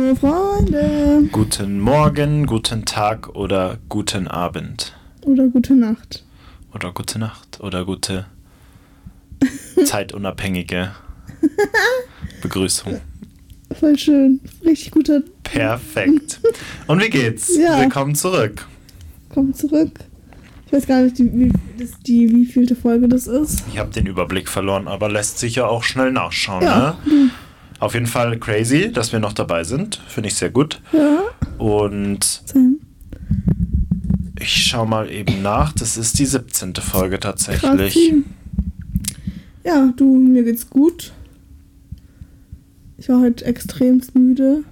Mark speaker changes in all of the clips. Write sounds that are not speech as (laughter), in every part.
Speaker 1: nur Freunde.
Speaker 2: Guten Morgen, guten Tag oder guten Abend.
Speaker 1: Oder gute Nacht.
Speaker 2: Oder gute Nacht oder gute (laughs) zeitunabhängige (laughs) Begrüßung.
Speaker 1: Voll schön. Richtig guter.
Speaker 2: Perfekt. Und wie geht's? (laughs)
Speaker 1: Ja.
Speaker 2: Willkommen zurück.
Speaker 1: Komm zurück. Ich weiß gar nicht, die, wie, das, die wievielte Folge das ist.
Speaker 2: Ich habe den Überblick verloren, aber lässt sich ja auch schnell nachschauen.
Speaker 1: Ja.
Speaker 2: Ne? Auf jeden Fall crazy, dass wir noch dabei sind. Finde ich sehr gut.
Speaker 1: Ja.
Speaker 2: Und ich schau mal eben nach. Das ist die 17. Folge
Speaker 1: Krass.
Speaker 2: tatsächlich.
Speaker 1: Ja, du, mir geht's gut. Ich war heute extremst müde.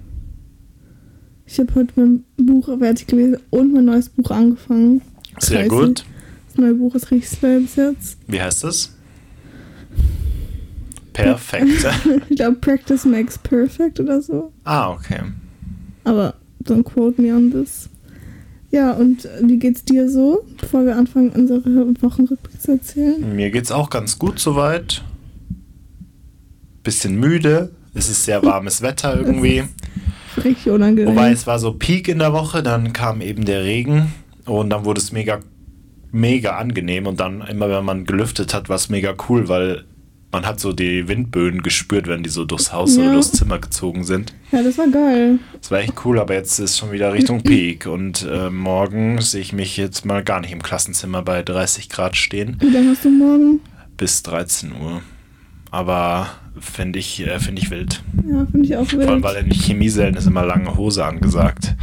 Speaker 1: Ich habe heute mein Buch fertig gelesen und mein neues Buch angefangen.
Speaker 2: Sehr
Speaker 1: Crazy.
Speaker 2: gut.
Speaker 1: Das neue Buch ist richtig slow bis jetzt.
Speaker 2: Wie heißt es? Perfekt. (laughs)
Speaker 1: Ich glaube, Practice makes perfect oder so.
Speaker 2: ah, okay.
Speaker 1: Aber don't quote me on this. Ja, und äh, wie geht's dir so, bevor wir anfangen, unsere Wochenrückblick zu erzählen?
Speaker 2: Mir geht's auch ganz gut soweit. Bisschen müde. Es ist sehr warmes (laughs) Wetter irgendwie.
Speaker 1: Richtig unangenehm.
Speaker 2: Wobei es war so Peak in der Woche, dann kam eben der Regen und dann wurde es mega, mega angenehm und dann immer, wenn man gelüftet hat, war es mega cool, weil man hat so die Windböen gespürt, wenn die so durchs Haus
Speaker 1: Ja.
Speaker 2: oder durchs Zimmer gezogen sind.
Speaker 1: ja, das war geil.
Speaker 2: Das war echt cool, aber jetzt ist schon wieder Richtung (clears throat) Peak und äh, morgen sehe ich mich jetzt mal gar nicht im Klassenzimmer bei 30 Grad stehen
Speaker 1: Wie lange hast du morgen?
Speaker 2: bis 13 Uhr. Aber finde ich, äh, find ich wild.
Speaker 1: Ja, finde ich auch
Speaker 2: Vor allem,
Speaker 1: wild.
Speaker 2: weil in Chemiesälen ist immer lange Hose angesagt.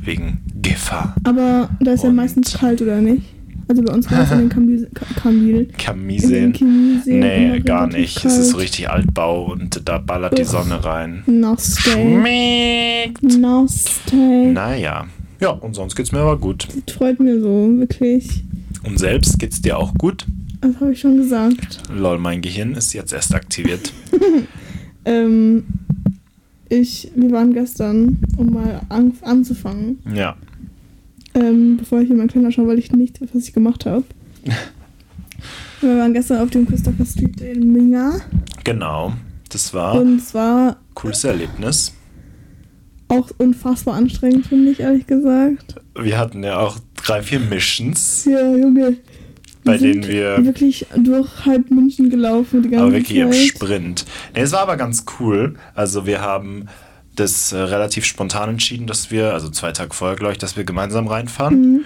Speaker 2: Wegen Gefahr.
Speaker 1: Aber da ist ja meistens kalt, oder nicht? Also bei uns war es in den Kamil, (laughs) Ka- Kamil, in den
Speaker 2: Chemiesälen.
Speaker 1: Chemieseen
Speaker 2: Nee, gar nicht. Es ist so
Speaker 1: kalt.
Speaker 2: richtig Altbau und da ballert die
Speaker 1: Uch.
Speaker 2: Sonne rein.
Speaker 1: Nasty.
Speaker 2: Schmeckt.
Speaker 1: Nasty.
Speaker 2: Naja. Ja, und sonst geht's mir aber gut.
Speaker 1: Das freut mir so, wirklich.
Speaker 2: Und selbst geht's dir auch gut?
Speaker 1: Das habe ich schon gesagt.
Speaker 2: Lol, mein Gehirn ist jetzt erst aktiviert. (laughs)
Speaker 1: Ähm, ich, wir waren gestern, um mal an, anzufangen,
Speaker 2: Ja.
Speaker 1: Ähm, bevor ich in meinen Kalender schaue, weil ich nicht weiß, was ich gemacht habe. (laughs) wir waren gestern auf dem Christopher Street in Minga
Speaker 2: Genau. Das war
Speaker 1: und es war
Speaker 2: cooles Erlebnis.
Speaker 1: auch unfassbar anstrengend, finde ich, ehrlich gesagt.
Speaker 2: Wir hatten ja auch drei, vier Missions,
Speaker 1: Ja, Junge.
Speaker 2: bei
Speaker 1: sind
Speaker 2: denen wir
Speaker 1: wirklich durch halb München gelaufen die ganze
Speaker 2: aber wirklich im
Speaker 1: Zeit.
Speaker 2: Sprint. Nee, es war aber ganz cool. Also wir haben das äh, relativ spontan entschieden, dass wir, also zwei Tage vorher, glaube ich, dass wir gemeinsam reinfahren.
Speaker 1: Mhm.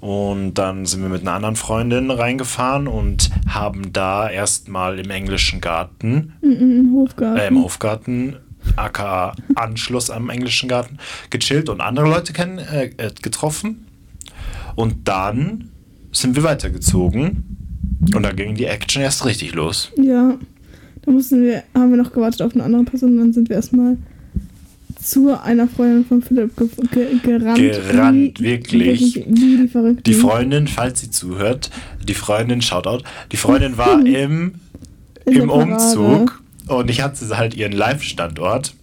Speaker 2: Und dann sind wir mit einer anderen Freundin reingefahren und haben da erstmal im englischen Garten,
Speaker 1: Mhm, Im Hofgarten.
Speaker 2: äh, im Hofgarten, aka Anschluss am englischen Garten, gechillt und andere Leute kennen, äh, äh, getroffen. Und dann sind wir weitergezogen und da ging die Action erst richtig los.
Speaker 1: Ja, da mussten wir, haben wir noch gewartet auf eine andere Person und dann sind wir erstmal zu einer Freundin von Philipp ge ge gerannt.
Speaker 2: Gerannt,
Speaker 1: wie,
Speaker 2: wirklich.
Speaker 1: Wie, die Verrückten.
Speaker 2: Die Freundin, falls sie zuhört, die Freundin, Shoutout, die Freundin (laughs) war im,
Speaker 1: In
Speaker 2: im. Umzug und ich hatte halt ihren Live-Standort.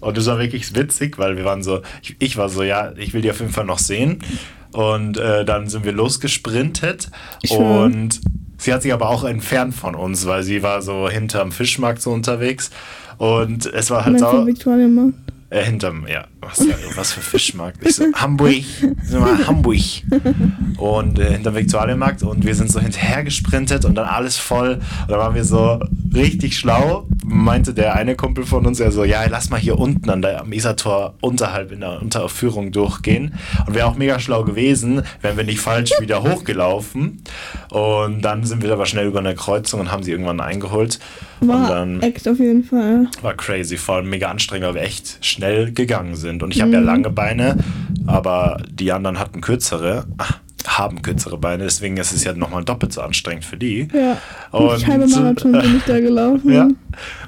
Speaker 2: Und das war wirklich witzig, weil wir waren so, ich, ich war so, ja, ich will die auf jeden Fall noch sehen. Und äh, dann sind wir losgesprintet
Speaker 1: Schön.
Speaker 2: und sie hat sich aber auch entfernt von uns, weil sie war so hinterm Fischmarkt so unterwegs. Und es war halt
Speaker 1: Meinst
Speaker 2: äh, hinterm, ja, was, was für Fischmarkt? Ich so, Hamburg, sind wir Hamburg. Und äh, hinterm Viktualienmarkt und wir sind so hinterher gesprintet und dann alles voll. Und dann waren wir so richtig schlau. Meinte der eine Kumpel von uns, er so, ja, lass mal hier unten an der, am Isartor unterhalb in der Unterführung durchgehen. Und wäre auch mega schlau gewesen, wären wir nicht falsch wieder hochgelaufen. Und dann sind wir aber schnell über eine Kreuzung und haben sie irgendwann eingeholt. und
Speaker 1: War
Speaker 2: dann
Speaker 1: Act auf jeden Fall.
Speaker 2: war crazy, vor allem mega anstrengend, weil wir echt schnell gegangen sind. Und ich habe
Speaker 1: Mhm.
Speaker 2: ja lange Beine, aber die anderen hatten kürzere, ah, haben kürzere Beine, deswegen ist es ja nochmal doppelt so anstrengend für die.
Speaker 1: Ja.
Speaker 2: Und-
Speaker 1: ich halbe Marathon bin ich da gelaufen. (laughs)
Speaker 2: Ja,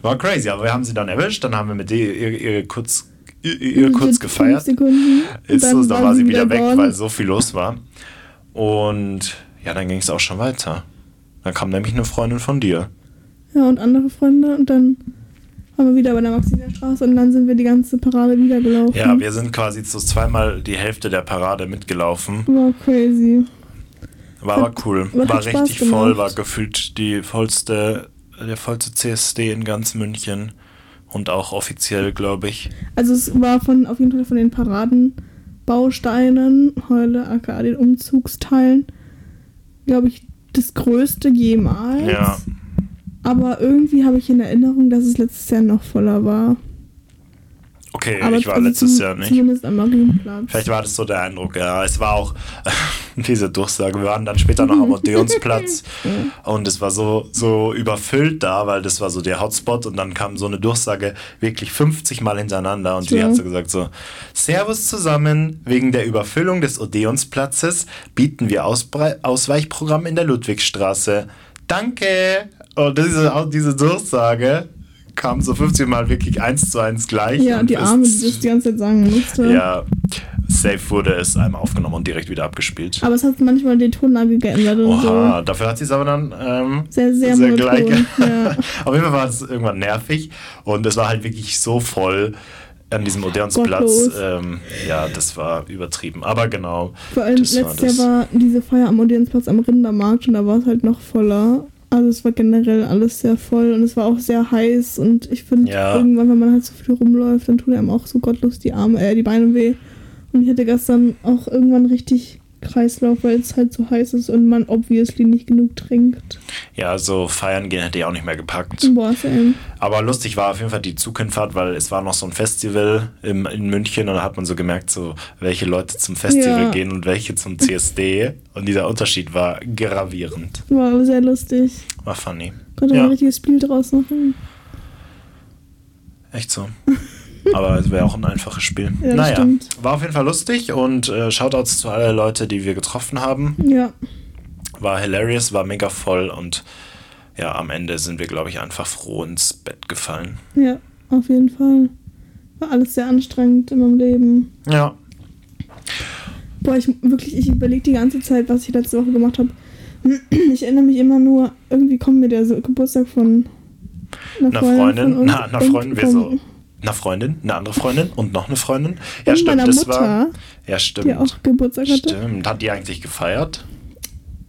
Speaker 2: war crazy, aber wir haben sie dann erwischt, dann haben wir mit ihr, ihr, ihr kurz, ihr, kurz gefeiert. Ist so, dann war sie wieder weg,
Speaker 1: gone.
Speaker 2: weil so viel los war. Und ja, dann ging es auch schon weiter. Dann kam nämlich eine Freundin von dir.
Speaker 1: Ja, und andere Freunde. Und dann waren wir wieder bei der Maximilianstraße und dann sind wir die ganze Parade wieder gelaufen.
Speaker 2: Ja, wir sind quasi so zweimal die Hälfte der Parade mitgelaufen.
Speaker 1: War crazy.
Speaker 2: War aber cool. War
Speaker 1: Spaß
Speaker 2: richtig voll, war gefühlt die vollste, der vollste CSD in ganz München. Und auch offiziell, glaube ich.
Speaker 1: Also es war von auf jeden Fall von den Paradenbausteinen, Heule, aka den Umzugsteilen, glaube ich, das größte jemals.
Speaker 2: Ja.
Speaker 1: Aber irgendwie habe ich in Erinnerung, dass es letztes Jahr noch voller war.
Speaker 2: Okay,
Speaker 1: Aber
Speaker 2: ich war
Speaker 1: also
Speaker 2: letztes
Speaker 1: zum-
Speaker 2: Jahr nicht.
Speaker 1: Zumindest am Marienplatz.
Speaker 2: Vielleicht war das so der Eindruck, ja. Es war auch (laughs) diese Durchsage. Wir waren dann später noch am (laughs) Odeonsplatz und es war so, so überfüllt da, weil das war so der Hotspot und dann kam so eine Durchsage wirklich 50 Mal hintereinander und die
Speaker 1: Ja.
Speaker 2: hat so gesagt so, Servus zusammen, wegen der Überfüllung des Odeonsplatzes bieten wir Ausbrei Ausweichprogramm in der Ludwigstraße. Danke! Und diese, auch diese Durchsage kam so 50 Mal wirklich eins zu eins gleich.
Speaker 1: Ja,
Speaker 2: und
Speaker 1: die Arme, die das die ganze Zeit sagen musste.
Speaker 2: ja, safe wurde es einmal aufgenommen und direkt wieder abgespielt.
Speaker 1: Aber es hat manchmal die Tonlage geändert und
Speaker 2: Oha,
Speaker 1: so.
Speaker 2: dafür hat sie es aber dann ähm,
Speaker 1: Sehr, sehr, monoton. Ja. (laughs)
Speaker 2: Auf jeden Fall war es irgendwann nervig und es war halt wirklich so voll an diesem Odeonsplatz. Ähm, ja, das war übertrieben. Aber genau.
Speaker 1: Vor allem
Speaker 2: war
Speaker 1: letztes
Speaker 2: das.
Speaker 1: Jahr war diese Feier am Odeonsplatz am Rindermarkt und da war es halt noch voller. Also es war generell alles sehr voll und es war auch sehr heiß und ich finde
Speaker 2: Ja.
Speaker 1: irgendwann, wenn man halt so viel rumläuft, dann tut einem auch so gottlos die Arme, äh, die Beine weh. Und ich hatte gestern auch irgendwann richtig Kreislauf, weil es halt so heiß ist und man obviously nicht genug trinkt.
Speaker 2: Ja, so feiern gehen hätte ich auch nicht mehr gepackt.
Speaker 1: Boah, same.
Speaker 2: Aber lustig war auf jeden Fall die Zughinfahrt, weil es war noch so ein Festival im, in München und da hat man so gemerkt, so welche Leute zum Festival
Speaker 1: Ja.
Speaker 2: gehen und welche zum CSD. (laughs) Und dieser Unterschied war gravierend.
Speaker 1: War aber sehr lustig.
Speaker 2: War funny.
Speaker 1: Konnte
Speaker 2: Ja.
Speaker 1: man ein richtiges Spiel draus machen.
Speaker 2: Echt so. (laughs) Aber es wäre auch ein einfaches Spiel.
Speaker 1: Ja,
Speaker 2: naja,
Speaker 1: stimmt.
Speaker 2: war auf jeden Fall lustig und äh, Shoutouts zu allen Leute, die wir getroffen haben.
Speaker 1: Ja.
Speaker 2: War hilarious, war mega voll und ja, am Ende sind wir, glaube ich, einfach froh ins Bett gefallen.
Speaker 1: Ja, auf jeden Fall. War alles sehr anstrengend in meinem Leben.
Speaker 2: Ja.
Speaker 1: Boah, ich wirklich, ich überlege die ganze Zeit, was ich letzte Woche gemacht habe. Ich erinnere mich immer nur, irgendwie kommt mir der so Geburtstag von einer
Speaker 2: Eine Freundin,
Speaker 1: von uns
Speaker 2: na, einer
Speaker 1: und
Speaker 2: Freundin, wir so. Eine Freundin, eine andere Freundin und noch eine Freundin. Ja,
Speaker 1: und
Speaker 2: stimmt, das
Speaker 1: Mutter,
Speaker 2: war. Ja, stimmt.
Speaker 1: die auch Geburtstag hatte.
Speaker 2: Stimmt. Hat die eigentlich gefeiert?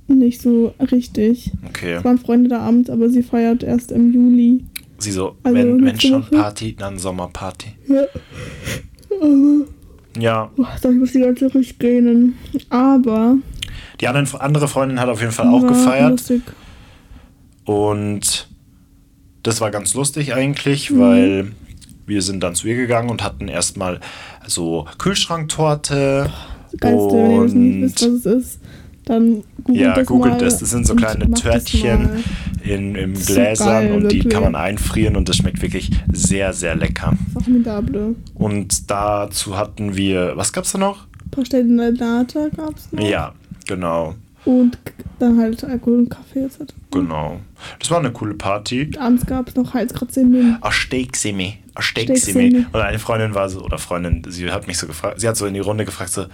Speaker 1: Nicht so richtig.
Speaker 2: Okay.
Speaker 1: Es waren Freunde da Abend, aber sie feiert erst im Juli.
Speaker 2: Sie so,
Speaker 1: Also
Speaker 2: wenn, wenn schon
Speaker 1: Woche?
Speaker 2: Party, dann Sommerparty.
Speaker 1: Ja. Aber,
Speaker 2: Ja,
Speaker 1: doch, ich muss die ganze Zeit durchgähnen. Aber.
Speaker 2: die andere, Freundin hat auf jeden Fall auch gefeiert.
Speaker 1: Lustig.
Speaker 2: Und das war ganz lustig eigentlich,
Speaker 1: Mhm.
Speaker 2: weil wir sind dann zu ihr gegangen und hatten erstmal so Kühlschranktorte.
Speaker 1: Das Geilste, wenn ihr das nicht wisst, was es ist, dann googelt
Speaker 2: Ja,
Speaker 1: das
Speaker 2: googelt
Speaker 1: mal
Speaker 2: es. Das sind so kleine
Speaker 1: das
Speaker 2: Törtchen in, in
Speaker 1: Das ist so
Speaker 2: Gläsern
Speaker 1: geil,
Speaker 2: und die
Speaker 1: wirklich.
Speaker 2: kann man einfrieren und das schmeckt wirklich sehr, sehr lecker.
Speaker 1: Formidable.
Speaker 2: Und dazu hatten wir, was gab's da noch?
Speaker 1: Pastellinata gab es noch.
Speaker 2: Ja, genau,
Speaker 1: Und dann halt Alkohol und Kaffee etc.
Speaker 2: genau. Das war eine coole Party.
Speaker 1: Abends gab es noch Halskratzer
Speaker 2: A Steaksimi.
Speaker 1: Steaksimi.
Speaker 2: Und eine Freundin war so, oder Freundin, sie hat mich so gefragt, sie hat so in die Runde gefragt, so,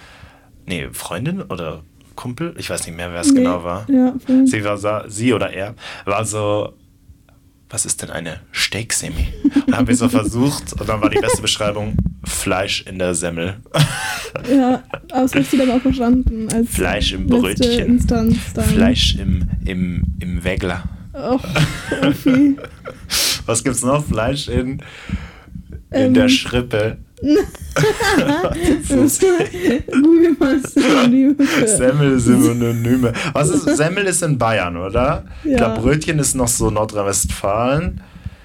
Speaker 2: nee, Freundin oder Kumpel? Ich weiß nicht mehr, wer es genau war.
Speaker 1: Ja.
Speaker 2: Sie war so, sie oder er war so, was ist denn eine Steaksemi? (laughs) Und haben wir so versucht und dann war die beste Beschreibung Fleisch in der Semmel. (laughs)
Speaker 1: ja, aber das hast du dann auch verstanden. Als
Speaker 2: Fleisch im Brötchen.
Speaker 1: Instanz dann.
Speaker 2: Fleisch im, im, im Wägler.
Speaker 1: Och, Uffi. (laughs)
Speaker 2: Was gibt's noch? Fleisch in, in
Speaker 1: Ähm.
Speaker 2: der Schrippe. (laughs)
Speaker 1: Google (laughs) mal Synonyme
Speaker 2: Semmel-Synonyme. Was ist, Semmel ist in Bayern, oder? Ich
Speaker 1: Ja.
Speaker 2: glaube, Brötchen ist noch so Nordrhein-Westfalen.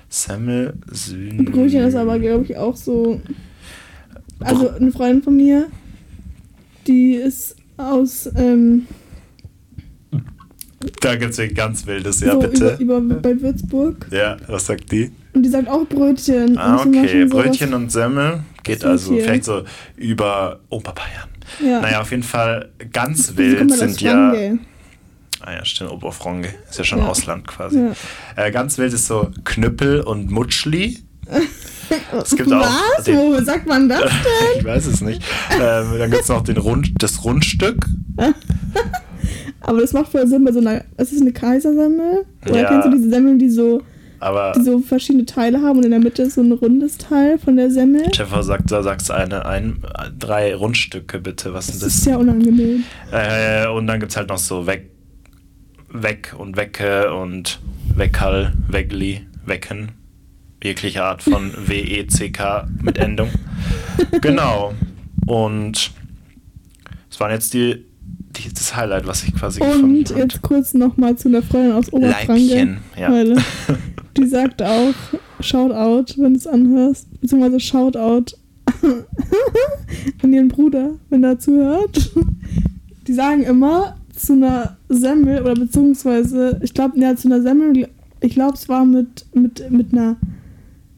Speaker 2: Semmel, Synonyme.
Speaker 1: Brötchen ist aber, glaube ich, auch so. Also, eine Freundin von mir, die ist aus. Ähm,
Speaker 2: Da gibt es ganz wildes, ja,
Speaker 1: so
Speaker 2: bitte.
Speaker 1: Über, über, bei Würzburg.
Speaker 2: Ja, was sagt die?
Speaker 1: Und die sagt auch Brötchen.
Speaker 2: Ah,
Speaker 1: Und
Speaker 2: okay. Brötchen und Semmel geht also
Speaker 1: hier.
Speaker 2: vielleicht so über Oberbayern.
Speaker 1: Ja.
Speaker 2: Naja, auf jeden Fall ganz
Speaker 1: Sie
Speaker 2: wild sind ja. Ah ja, stimmt, Oberfranke. Ist ja schon
Speaker 1: Ja.
Speaker 2: Ausland quasi.
Speaker 1: Ja.
Speaker 2: Äh, ganz wild ist so Knüppel und Mutschli. (laughs) Es gibt auch
Speaker 1: Was?
Speaker 2: den-
Speaker 1: Wo sagt man das? (laughs)
Speaker 2: ich weiß es nicht. Ähm, dann gibt es noch den Rund, das Rundstück. (laughs)
Speaker 1: Aber das macht voll Sinn bei so einer. Es ist eine Kaisersemmel. Oder
Speaker 2: Ja.
Speaker 1: kennst du diese Semmeln, die so,
Speaker 2: Aber
Speaker 1: die so verschiedene Teile haben und in der Mitte ist so ein rundes Teil von der Semmel?
Speaker 2: Stefan sagt, da sagst du eine, ein, drei Rundstücke bitte. Was sind
Speaker 1: Das ist
Speaker 2: das?
Speaker 1: sehr unangenehm.
Speaker 2: Äh, und dann gibt es halt noch so weg, weg und wecke und weckhall, wegli, wecken. jegliche Art von (laughs) W-E-C-K mit Endung. genau. Und es waren jetzt die, die, das Highlight, was ich quasi
Speaker 1: Und
Speaker 2: gefunden habe.
Speaker 1: jetzt kurz nochmal zu einer Freundin aus Oberfranken.
Speaker 2: Leibchen, ja. (laughs)
Speaker 1: Die sagt auch, Shoutout, wenn du es anhörst, beziehungsweise Shoutout (laughs) an ihren Bruder, wenn er zuhört. Die sagen immer zu einer Semmel, oder beziehungsweise, ich glaube, ja, zu einer Semmel, ich glaube, es war mit, mit, mit einer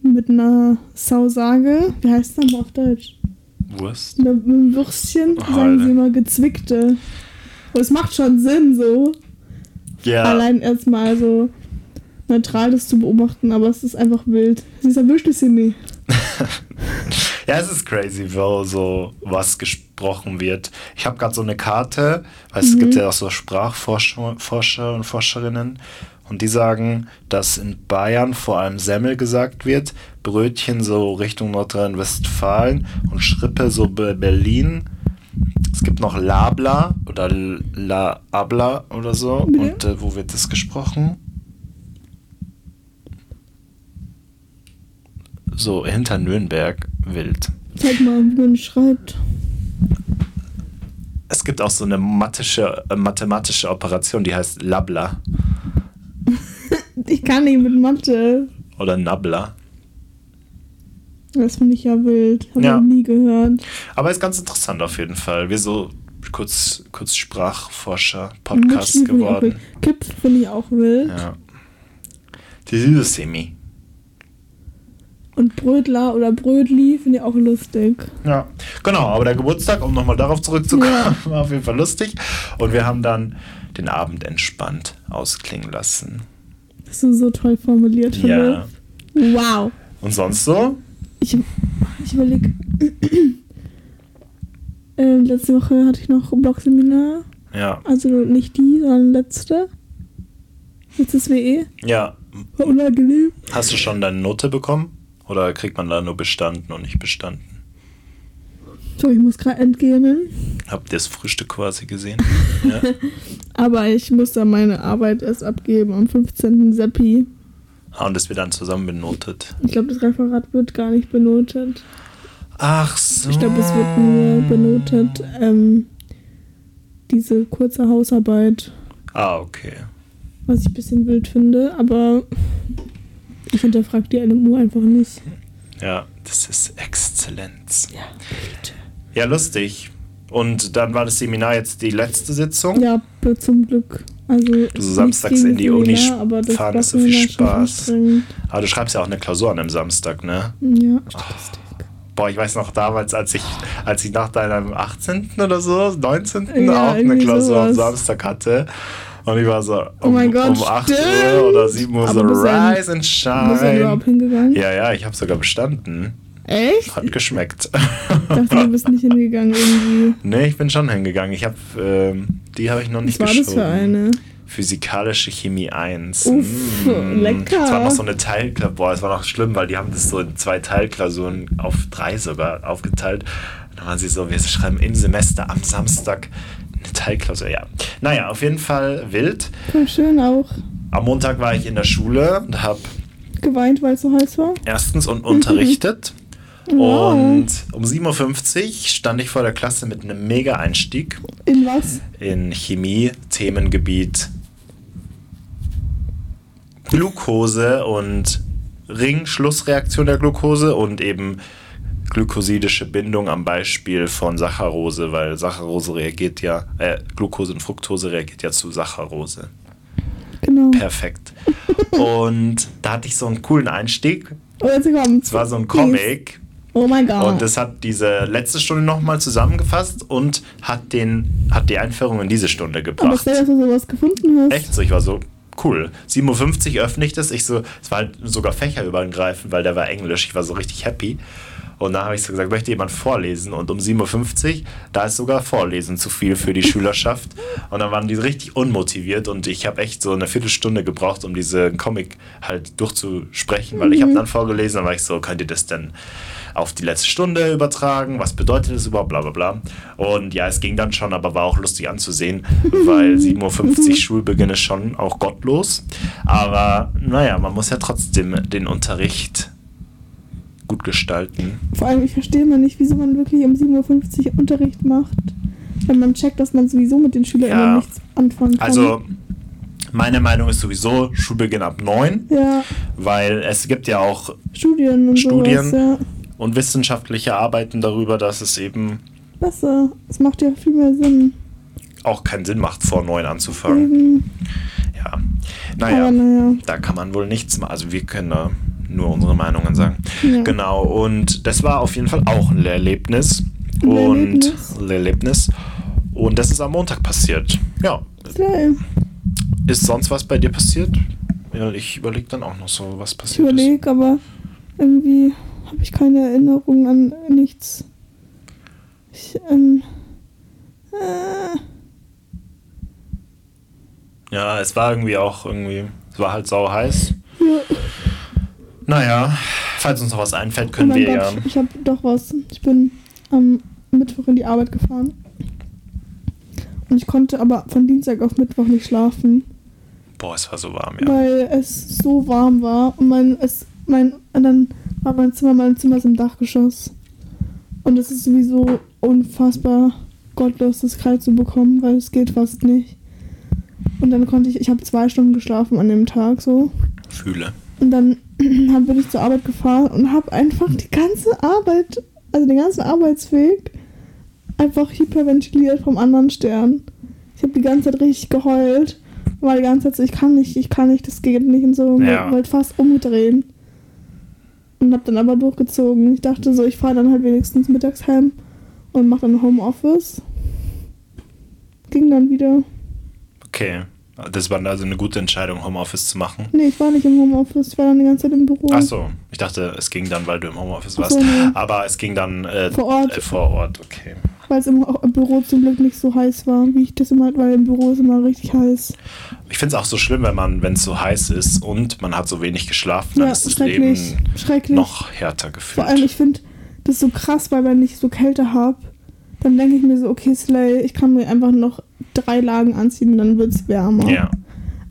Speaker 1: mit einer Sausage, wie heißt das nochmal auf Deutsch?
Speaker 2: Wurst.
Speaker 1: Mit einem Würstchen,
Speaker 2: Oh,
Speaker 1: sagen sie immer gezwickte. Und es macht schon Sinn, so.
Speaker 2: Ja.
Speaker 1: Allein erstmal so neutral das zu beobachten, aber es ist einfach wild. Sie erwischt es sie nie. (laughs)
Speaker 2: Ja, es ist crazy, wo so was gesprochen wird. Ich habe gerade so eine Karte, weil es gibt ja auch so Sprachforscher Forscher und Forscherinnen und die sagen, dass in Bayern vor allem Semmel gesagt wird, Brötchen so Richtung Nordrhein-Westfalen und Schrippe so Be- Berlin. Es gibt noch Labla oder La Abla oder so.
Speaker 1: Bitte?
Speaker 2: Und äh, wo wird das gesprochen? So hinter Nürnberg wild.
Speaker 1: Zeig mal, wie man schreibt.
Speaker 2: Es gibt auch so eine mathische, äh, mathematische Operation, die heißt Labla (laughs)
Speaker 1: Ich kann nicht mit Mathe.
Speaker 2: oder Nabla.
Speaker 1: Das finde ich ja wild. Habe
Speaker 2: Ja.
Speaker 1: ich nie gehört.
Speaker 2: Aber ist ganz interessant auf jeden Fall. Wir so kurz, kurz
Speaker 1: ich auch
Speaker 2: geworden.
Speaker 1: Kipp finde ich auch wild.
Speaker 2: Ja. Die süße Semi.
Speaker 1: Und Brötler oder Brötli finde ich auch lustig.
Speaker 2: Ja, genau, aber der Geburtstag, um nochmal darauf zurückzukommen,
Speaker 1: Ja. (laughs)
Speaker 2: war auf jeden Fall lustig. Und wir haben dann den Abend entspannt ausklingen lassen.
Speaker 1: Das ist so toll formuliert,
Speaker 2: Ja.
Speaker 1: Philipp. Wow.
Speaker 2: Und sonst so?
Speaker 1: Ich, ich überlege. (clears throat) ähm, letzte Woche hatte ich noch Blogseminar.
Speaker 2: Ja.
Speaker 1: Also nicht die, sondern letzte. Letztes WE.
Speaker 2: Ja.
Speaker 1: War unangenehm.
Speaker 2: Hast du schon deine Note bekommen? Oder kriegt man da nur bestanden und nicht bestanden?
Speaker 1: So, ich muss gerade entgehen.
Speaker 2: Habt ihr das Frühstück quasi gesehen? (laughs) ja.
Speaker 1: Aber ich muss da meine Arbeit erst abgeben am 15. Seppi.
Speaker 2: Ah, Und das wird dann zusammen benotet.
Speaker 1: Ich glaube, das Referat wird gar nicht benotet.
Speaker 2: Ach so.
Speaker 1: Ich glaube, es wird nur benotet ähm, diese kurze Hausarbeit,
Speaker 2: Ah, okay.
Speaker 1: was ich ein bisschen wild finde. Aber ich hinterfrage die LMU einfach nicht.
Speaker 2: Ja, das ist Exzellenz.
Speaker 1: Ja, bitte.
Speaker 2: Ja, lustig. Und dann war das Seminar jetzt die letzte Sitzung.
Speaker 1: Ja, zum Glück. Also,
Speaker 2: Du so samstags in die Uni
Speaker 1: aber das
Speaker 2: fahren ist so viel Spaß. Aber du schreibst ja auch eine Klausur an dem Samstag, ne?
Speaker 1: Ja, Statistik.
Speaker 2: Boah, ich weiß noch damals, als ich, als ich nach deinem 18. oder so, 19.
Speaker 1: Ja,
Speaker 2: auch eine Klausur am
Speaker 1: sowas.
Speaker 2: Samstag hatte. Und ich war so um,
Speaker 1: Oh mein Gott,
Speaker 2: um 8
Speaker 1: stimmt.
Speaker 2: Uhr oder 7 Uhr so
Speaker 1: Aber
Speaker 2: Rise and
Speaker 1: Bist du überhaupt
Speaker 2: Shine.
Speaker 1: hingegangen?
Speaker 2: Ja, ja, ich habe sogar bestanden.
Speaker 1: Echt?
Speaker 2: Hat geschmeckt.
Speaker 1: Ich dachte, du bist nicht hingegangen irgendwie. (laughs)
Speaker 2: nee, ich bin schon hingegangen. Ich habe, ähm, die habe ich noch
Speaker 1: Was
Speaker 2: nicht
Speaker 1: war
Speaker 2: geschoben.
Speaker 1: das für eine?
Speaker 2: Physikalische Chemie 1.
Speaker 1: Uff,
Speaker 2: Mm.
Speaker 1: lecker.
Speaker 2: Es war noch so eine Teilklausur. Boah, es war noch schlimm, weil die haben das so in zwei Teilklausuren auf drei sogar aufgeteilt. Und dann waren sie so, wir schreiben im Semester am Samstag eine Teilklausur. Ja. Naja, auf jeden Fall wild.
Speaker 1: Voll schön auch.
Speaker 2: Am Montag war ich in der Schule und habe
Speaker 1: Geweint, weil es so heiß war.
Speaker 2: erstens und unterrichtet. (laughs)
Speaker 1: Wow.
Speaker 2: Und um 7.50 Uhr stand ich vor der Klasse mit einem Mega-Einstieg
Speaker 1: In was?
Speaker 2: in Chemie, Themengebiet Glucose und Ring-Schlussreaktion der Glucose und eben glykosidische Bindung am Beispiel von Saccharose, weil Saccharose reagiert ja, äh, Glucose und Fructose reagiert ja zu Saccharose.
Speaker 1: Genau.
Speaker 2: Perfekt. Und da hatte ich so einen coolen Einstieg.
Speaker 1: Oh, jetzt kommt's.
Speaker 2: Es war so ein Comic
Speaker 1: Oh mein Gott.
Speaker 2: und das hat diese letzte Stunde nochmal zusammengefasst und hat, den, hat die Einführung in diese Stunde
Speaker 1: Aber
Speaker 2: gebracht.
Speaker 1: stell, dass du sowas gefunden hast.
Speaker 2: Echt so, ich war so, cool. 7.50 Uhr öffne ich das. Ich so, es war halt sogar fächerübergreifend, weil der war Englisch. Ich war so richtig happy. Und dann habe ich so gesagt, möchte jemand vorlesen? Und um 7.50 Uhr, da ist sogar Vorlesen zu viel für die (laughs) Schülerschaft. Und dann waren die richtig unmotiviert und ich habe echt so eine Viertelstunde gebraucht, um diesen Comic halt durchzusprechen, weil ich habe dann vorgelesen, dann war ich so, könnt ihr das denn auf die letzte Stunde übertragen? Was bedeutet das überhaupt? Bla bla bla. Und ja, es ging dann schon, aber war auch lustig anzusehen, weil 7.50 Uhr Schulbeginn ist schon auch gottlos. Aber naja, man muss ja trotzdem den Unterricht gut gestalten.
Speaker 1: Vor allem, ich verstehe mal nicht, wieso man wirklich um 7.50 Uhr Unterricht macht, wenn man checkt, dass man sowieso mit den SchülerInnen
Speaker 2: Ja.
Speaker 1: nichts anfangen kann.
Speaker 2: Also, meine Meinung ist sowieso Schulbeginn ab 9,
Speaker 1: Ja,
Speaker 2: weil es gibt ja auch
Speaker 1: Studien und
Speaker 2: Studien.
Speaker 1: sowas, ja.
Speaker 2: und wissenschaftliche Arbeiten darüber, dass es eben
Speaker 1: Besser. Es macht ja viel mehr Sinn.
Speaker 2: auch keinen Sinn macht, vor 9 anzufangen.
Speaker 1: Eben.
Speaker 2: Ja, naja,
Speaker 1: naja.
Speaker 2: da kann man wohl nichts machen. Also wir können da nur unsere Meinungen sagen.
Speaker 1: Ja.
Speaker 2: Genau, und das war auf jeden Fall auch ein Erlebnis. Und
Speaker 1: Erlebnis.
Speaker 2: Und das ist am Montag passiert. Ja.
Speaker 1: Geil.
Speaker 2: Ist sonst was bei dir passiert? Ja, ich überlege dann auch noch so, was
Speaker 1: Ich
Speaker 2: passiert ist.
Speaker 1: überlege, aber irgendwie habe ich keine Erinnerung an nichts. Ich, ähm. Äh,
Speaker 2: Ja, es war irgendwie auch irgendwie, es war halt sau heiß.
Speaker 1: ja.
Speaker 2: Naja, falls uns noch was einfällt,
Speaker 1: Oh
Speaker 2: können
Speaker 1: mein
Speaker 2: wir
Speaker 1: Gott,
Speaker 2: ja.
Speaker 1: ich habe doch was. Ich bin am Mittwoch in die Arbeit gefahren. Und ich konnte aber von Dienstag auf Mittwoch nicht schlafen,
Speaker 2: Boah, es war so warm, ja.
Speaker 1: weil es so warm war. Und mein, es, mein, und dann war mein Zimmer, mein Zimmer ist im Dachgeschoss. Und es ist sowieso unfassbar gottlos, das kalt zu bekommen, weil es geht fast nicht. Und dann konnte ich, ich habe zwei Stunden geschlafen an dem Tag so.
Speaker 2: Fühle.
Speaker 1: Und dann (clears throat) hab- bin ich zur Arbeit gefahren und habe einfach die ganze Arbeit, also den ganzen Arbeitsweg, einfach hyperventiliert vom anderen Stern. Ich habe die ganze Zeit richtig geheult. War die ganze Zeit so, ich kann nicht, ich kann nicht, das geht nicht und so.
Speaker 2: Ja.
Speaker 1: Wollte fast umdrehen. Und hab dann aber durchgezogen. Ich dachte so, ich fahre dann halt wenigstens mittags heim und mache dann Homeoffice. Ging dann wieder.
Speaker 2: Okay. Das war also eine gute Entscheidung, Homeoffice zu machen.
Speaker 1: Nee, ich war nicht im Homeoffice, ich war dann die ganze Zeit im Büro.
Speaker 2: Ach so, ich dachte, es ging dann, weil du im Homeoffice
Speaker 1: Ach
Speaker 2: warst.
Speaker 1: so, nee.
Speaker 2: Aber es ging dann äh,
Speaker 1: Vor Ort.
Speaker 2: Äh, vor Ort, okay.
Speaker 1: Weil es im Büro zum Glück nicht so heiß war, wie ich das immer, weil im Büro ist immer richtig heiß.
Speaker 2: Ich finde es auch so schlimm, wenn man, wenn es so heiß ist und man hat so wenig geschlafen, dann
Speaker 1: Ja,
Speaker 2: ist das
Speaker 1: schrecklich.
Speaker 2: Leben noch härter gefühlt.
Speaker 1: Vor allem, ich finde das so krass, weil wenn ich so Kälte habe, dann denke ich mir so, okay, Slay, ich kann mir einfach noch drei Lagen anziehen und dann wird es wärmer.
Speaker 2: ja,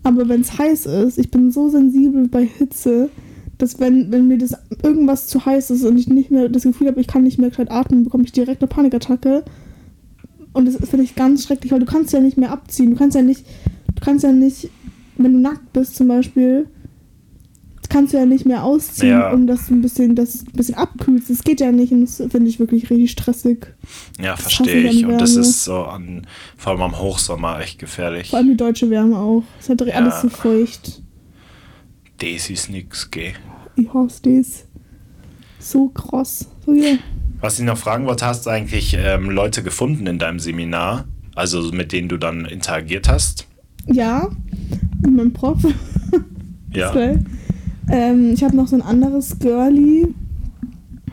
Speaker 1: Aber wenn es heiß ist, ich bin so sensibel bei Hitze, dass wenn, wenn mir das irgendwas zu heiß ist und ich nicht mehr das Gefühl habe, ich kann nicht mehr gescheit atmen, bekomme ich direkt eine Panikattacke. Und das finde ich ganz schrecklich, weil du kannst ja nicht mehr abziehen. Du kannst ja nicht, du kannst ja nicht, wenn du nackt bist zum Beispiel, kannst du ja nicht mehr ausziehen,
Speaker 2: Ja.
Speaker 1: um das ein bisschen, das ein bisschen abkühlst. Das geht ja nicht und das finde ich wirklich richtig stressig.
Speaker 2: ja, verstehe
Speaker 1: ich
Speaker 2: Und das ist so an, vor allem am Hochsommer echt gefährlich.
Speaker 1: Vor allem die deutsche Wärme auch. Es hat alles
Speaker 2: Ja.
Speaker 1: so feucht.
Speaker 2: Das ist nix, gell.
Speaker 1: Ich hasse das. So krass. So hier.
Speaker 2: Was ich noch fragen wollte, hast du eigentlich ähm, Leute gefunden in deinem Seminar? Also mit denen du dann interagiert hast?
Speaker 1: Ja, mit meinem Prof.
Speaker 2: Ja. (laughs)
Speaker 1: Ähm, ich habe noch so ein anderes Girlie.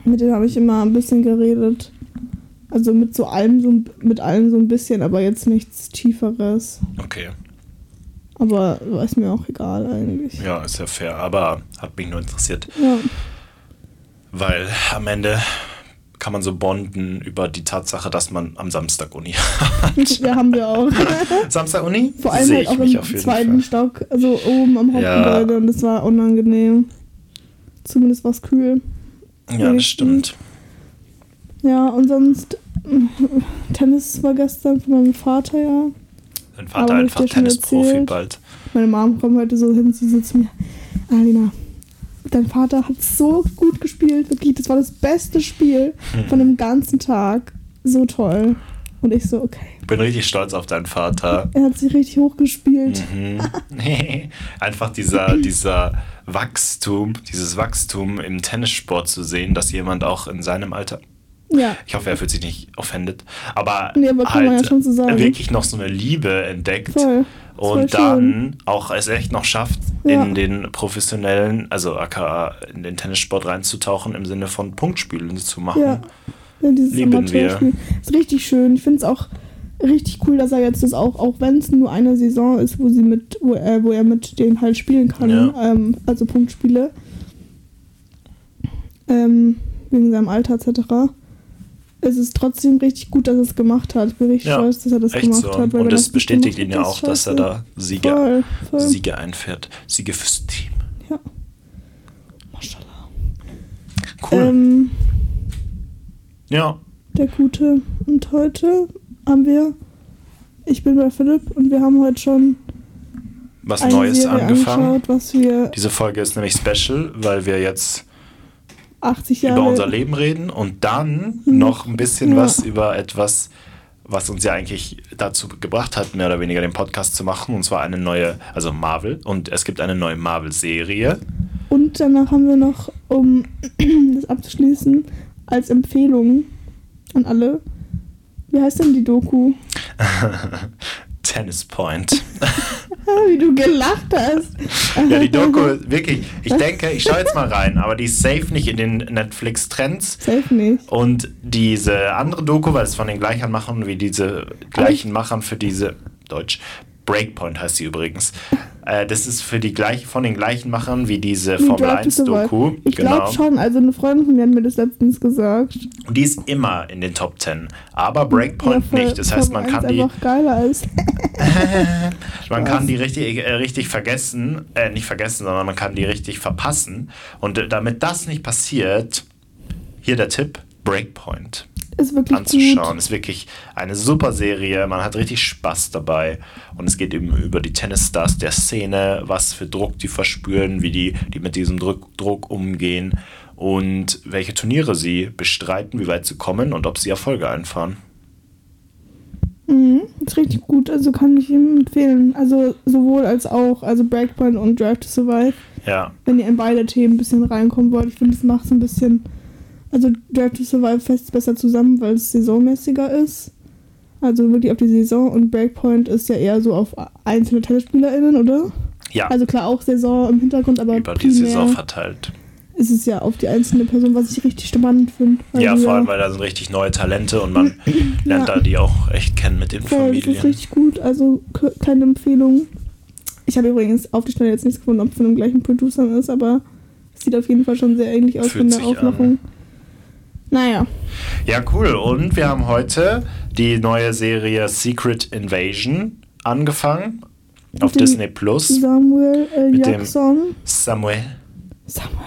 Speaker 1: Mit dem habe ich immer ein bisschen geredet. Also mit so allem so ein- mit allem so ein bisschen, aber jetzt nichts Tieferes.
Speaker 2: Okay.
Speaker 1: Aber ist mir auch egal eigentlich.
Speaker 2: Ja, ist ja fair. Aber hat mich nur interessiert,
Speaker 1: Ja.
Speaker 2: weil am Ende kann man so bonden über die Tatsache, dass man am Samstag Uni hat. (laughs)
Speaker 1: ja, haben wir auch. (laughs)
Speaker 2: Samstag Uni?
Speaker 1: Vor allem halt
Speaker 2: ich
Speaker 1: auch im zweiten. Stock, also oben am
Speaker 2: Ja.
Speaker 1: Hauptgebäude und das war unangenehm. Zumindest war es kühl.
Speaker 2: Ja, das stimmt.
Speaker 1: Ja, und sonst (laughs) Tennis war gestern von meinem Vater, ja.
Speaker 2: Dein Vater
Speaker 1: Aber
Speaker 2: einfach Tennisprofi bald.
Speaker 1: Meine Mom kommt heute so hin, sie zu mir, Alina, dein Vater hat so gut gespielt, wirklich, das war das beste Spiel von dem ganzen Tag. So toll. Und ich so, okay.
Speaker 2: Bin richtig stolz auf deinen Vater.
Speaker 1: Er hat sich richtig hochgespielt.
Speaker 2: Mhm. (laughs) Einfach dieser, dieser Wachstum, dieses Wachstum im Tennissport zu sehen, dass jemand auch in seinem Alter,
Speaker 1: Ja.
Speaker 2: ich hoffe, er fühlt sich nicht offended, aber,
Speaker 1: Nee, aber
Speaker 2: halt
Speaker 1: ja schon so sagen.
Speaker 2: wirklich noch so eine Liebe entdeckt
Speaker 1: Voll.
Speaker 2: Und dann auch es echt noch schafft,
Speaker 1: Ja.
Speaker 2: in den professionellen, also aka in den Tennissport reinzutauchen, im Sinne von Punktspielen zu machen.
Speaker 1: Ja. ja dieses
Speaker 2: Lieben
Speaker 1: Amateurspiel. Ist richtig schön. Ich finde es auch richtig cool, dass er jetzt das auch, auch wenn es nur eine Saison ist, wo sie mit, wo er, wo er mit denen halt spielen kann,
Speaker 2: Ja.
Speaker 1: ähm, also Punktspiele. Ähm, wegen seinem Alter etc. Es ist trotzdem richtig gut, dass er es gemacht hat. Ich bin richtig
Speaker 2: Ja,
Speaker 1: stolz, dass er das gemacht
Speaker 2: so.
Speaker 1: hat.
Speaker 2: Und das bestätigt ihn ja auch,
Speaker 1: ist
Speaker 2: dass er
Speaker 1: scheiße.
Speaker 2: da Siege,
Speaker 1: Voll, voll.
Speaker 2: Siege einfährt. Siege fürs Team.
Speaker 1: Ja. Maschallah.
Speaker 2: Cool.
Speaker 1: Ähm,
Speaker 2: ja.
Speaker 1: der Gute. Und heute haben wir, ich bin bei Philipp und wir haben heute schon
Speaker 2: Was Neues angefangen. Diese Folge ist nämlich special, weil wir jetzt
Speaker 1: 80 Jahre
Speaker 2: über unser Leben reden und dann
Speaker 1: Mhm.
Speaker 2: noch ein bisschen
Speaker 1: Ja.
Speaker 2: was über etwas, was uns ja eigentlich dazu gebracht hat, mehr oder weniger den Podcast zu machen. Und zwar eine neue, also Marvel. Und es gibt eine neue Marvel-Serie.
Speaker 1: Und danach haben wir noch, um (clears throat) das abzuschließen, als Empfehlung an alle. Wie heißt denn die Doku? (laughs)
Speaker 2: Tennis Point. (laughs) (laughs)
Speaker 1: Wie du gelacht hast.
Speaker 2: Ja, die Doku, (laughs) wirklich. Ich denke, ich schaue jetzt mal rein, aber die ist safe nicht in den Netflix-Trends.
Speaker 1: Safe nicht.
Speaker 2: Und diese andere Doku, weil es von den gleichen Machern wie diese gleichen Machern für diese Deutsch Breakpoint heißt sie übrigens. (laughs) Äh, das ist für die gleich, von den gleichen Machern wie diese
Speaker 1: Wie
Speaker 2: Formel
Speaker 1: Drive to
Speaker 2: 1
Speaker 1: Survive.
Speaker 2: Doku.
Speaker 1: Ich
Speaker 2: Genau.
Speaker 1: glaube schon, also eine Freundin von mir hat mir das letztens gesagt.
Speaker 2: Und die ist immer in den Top 10. Aber Breakpoint
Speaker 1: Ja,
Speaker 2: nicht. Das heißt, man kann
Speaker 1: 1
Speaker 2: die,
Speaker 1: geiler ist. (laughs)
Speaker 2: man kann die richtig, äh, richtig vergessen, äh, nicht vergessen, sondern man kann die richtig verpassen. Und äh, damit das nicht passiert, hier der Tipp: Breakpoint.
Speaker 1: Ist wirklich
Speaker 2: anzuschauen.
Speaker 1: gut.
Speaker 2: Ist wirklich eine super Serie. Man hat richtig Spaß dabei. Und es geht eben über die Tennisstars der Szene, was für Druck die verspüren, wie die, die mit diesem Druck, Druck umgehen und welche Turniere sie bestreiten, wie weit sie kommen und ob sie Erfolge einfahren.
Speaker 1: Mhm, ist richtig gut, also kann ich ihm empfehlen. Also sowohl als auch, also Breakpoint und Drive to Survive,
Speaker 2: Ja,
Speaker 1: wenn ihr in beide Themen ein bisschen reinkommen wollt. Ich finde, es macht es ein bisschen, also Drive to Survive fest besser zusammen, weil es saisonmäßiger ist. Also wirklich auf die Saison und Breakpoint ist ja eher so auf einzelne TennisspielerInnen, oder?
Speaker 2: ja,
Speaker 1: Also klar auch Saison im Hintergrund, aber
Speaker 2: über die Saison verteilt.
Speaker 1: ist es ja auf die einzelne Person, was ich richtig spannend finde.
Speaker 2: Ja, vor allem, weil da sind richtig neue Talente und man (clears throat) lernt
Speaker 1: Ja.
Speaker 2: da die auch echt kennen mit den
Speaker 1: Voll, das ist
Speaker 2: Familien.
Speaker 1: richtig gut. Also keine Empfehlung. Ich habe übrigens auf die Schnelle jetzt nichts gefunden, ob es von dem gleichen Producer ist, aber es sieht auf jeden Fall schon sehr ähnlich aus
Speaker 2: Fühlt
Speaker 1: von der
Speaker 2: sich an.
Speaker 1: Naja,
Speaker 2: Ja, cool. Und wir haben heute die neue Serie Secret Invasion angefangen auf
Speaker 1: dem
Speaker 2: Disney Plus.
Speaker 1: Samuel L.
Speaker 2: Mit dem-
Speaker 1: Jackson.
Speaker 2: Samuel
Speaker 1: Samuel.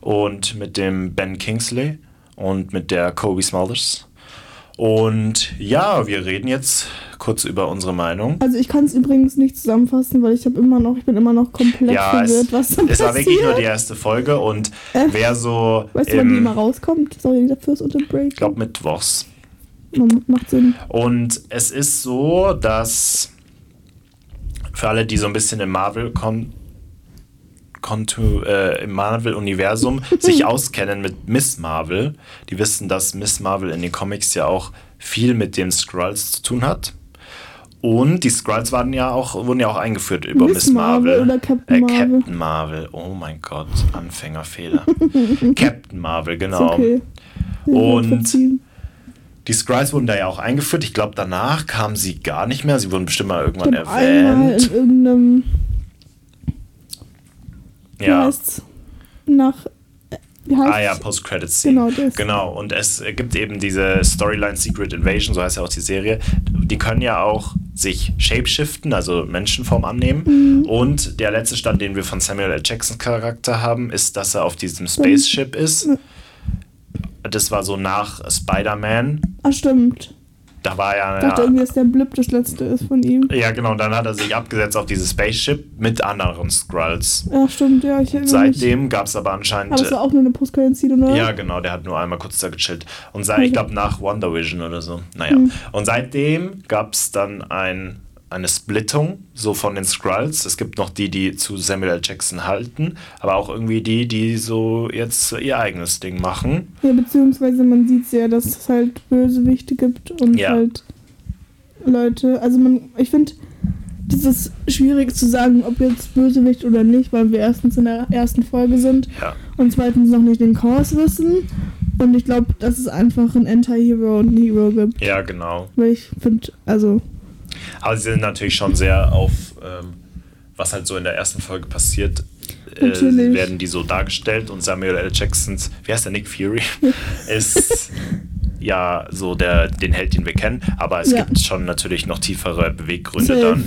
Speaker 2: und mit dem Ben Kingsley und mit der Kobe Smulders. Und ja, wir reden jetzt kurz über unsere Meinung.
Speaker 1: Also ich kann es übrigens nicht zusammenfassen, weil ich habe immer noch, ich bin immer noch komplett
Speaker 2: Ja, es,
Speaker 1: verwirrt, was da
Speaker 2: es war wirklich nur
Speaker 1: passiert.
Speaker 2: die erste Folge und
Speaker 1: Äh,
Speaker 2: wer so
Speaker 1: Weißt du, wann die
Speaker 2: im,
Speaker 1: immer rauskommt? Sorry dafür fürs Unterbreak.
Speaker 2: ich glaube Mittwochs.
Speaker 1: Macht Sinn.
Speaker 2: Und es ist so, dass für alle, die so ein bisschen im Marvel kon Kontu, äh, im Marvel-Universum (laughs) sich auskennen mit Miss Marvel, die wissen, dass Miss Marvel in den Comics ja auch viel mit den Skrulls zu tun hat. Und die Skrulls waren ja auch, wurden ja auch eingeführt über
Speaker 1: Miss
Speaker 2: Miss, Marvel.
Speaker 1: Marvel oder Captain
Speaker 2: äh,
Speaker 1: Marvel?
Speaker 2: Captain Marvel. Oh mein Gott, Anfängerfehler. (laughs) Captain Marvel, genau.
Speaker 1: okay.
Speaker 2: Und-. Die Skrulls wurden da ja auch eingeführt. Ich glaube, danach kamen sie gar nicht mehr. Sie wurden bestimmt mal irgendwann erwähnt.
Speaker 1: in irgendeinem, wie
Speaker 2: Ja.
Speaker 1: heißt's? Nach, äh?
Speaker 2: Ah ja, Post-Credit-Scene.
Speaker 1: Genau, das.
Speaker 2: Genau, und es gibt eben diese Storyline Secret Invasion, so heißt ja auch die Serie. Die können ja auch sich shapeshiften, also Menschenform annehmen.
Speaker 1: Mhm.
Speaker 2: Und der letzte Stand, den wir von Samuel L. Jackson Charakter haben, ist, dass er auf diesem Spaceship ist. Das war so nach Spider-Man.
Speaker 1: Ah, stimmt.
Speaker 2: Da war ja,
Speaker 1: Ich dachte
Speaker 2: ja
Speaker 1: irgendwie, dass der Blip das letzte ist von ihm.
Speaker 2: Ja, genau. Und dann hat er sich abgesetzt auf dieses Spaceship mit anderen Skrulls.
Speaker 1: Ja, stimmt, ja, ich.
Speaker 2: Seitdem gab es aber anscheinend.
Speaker 1: Aber es war auch nur eine Post-Credit-Scene, oder?
Speaker 2: ja, genau, der hat nur einmal kurz da gechillt. Und seit, ich glaube, nach Wonder Vision oder so. Naja.
Speaker 1: Mhm.
Speaker 2: Und seitdem gab es dann ein, eine Splittung so von den Skrulls. Es gibt noch die, die zu Samuel L. Jackson halten, aber auch irgendwie die, die so jetzt ihr eigenes Ding machen.
Speaker 1: Ja, beziehungsweise man sieht ja, dass es halt Bösewichte gibt und
Speaker 2: Ja.
Speaker 1: halt Leute. Also man, ich finde, das ist schwierig zu sagen, ob jetzt Bösewicht oder nicht, weil wir erstens in der ersten Folge sind
Speaker 2: Ja.
Speaker 1: und zweitens noch nicht den Kurs wissen. Und ich glaube, dass es einfach einen Anti-Hero und einen Hero gibt.
Speaker 2: Ja, genau.
Speaker 1: Weil ich finde, also,
Speaker 2: Aber sie sind natürlich schon sehr auf, ähm, was halt so in der ersten Folge passiert, äh, werden die so dargestellt und Samuel L. Jacksons, wie heißt der, Nick Fury, (laughs) ist ja so der, den Held, den wir kennen, aber es
Speaker 1: Ja.
Speaker 2: gibt schon natürlich noch tiefere Beweggründe
Speaker 1: Safe.
Speaker 2: dann.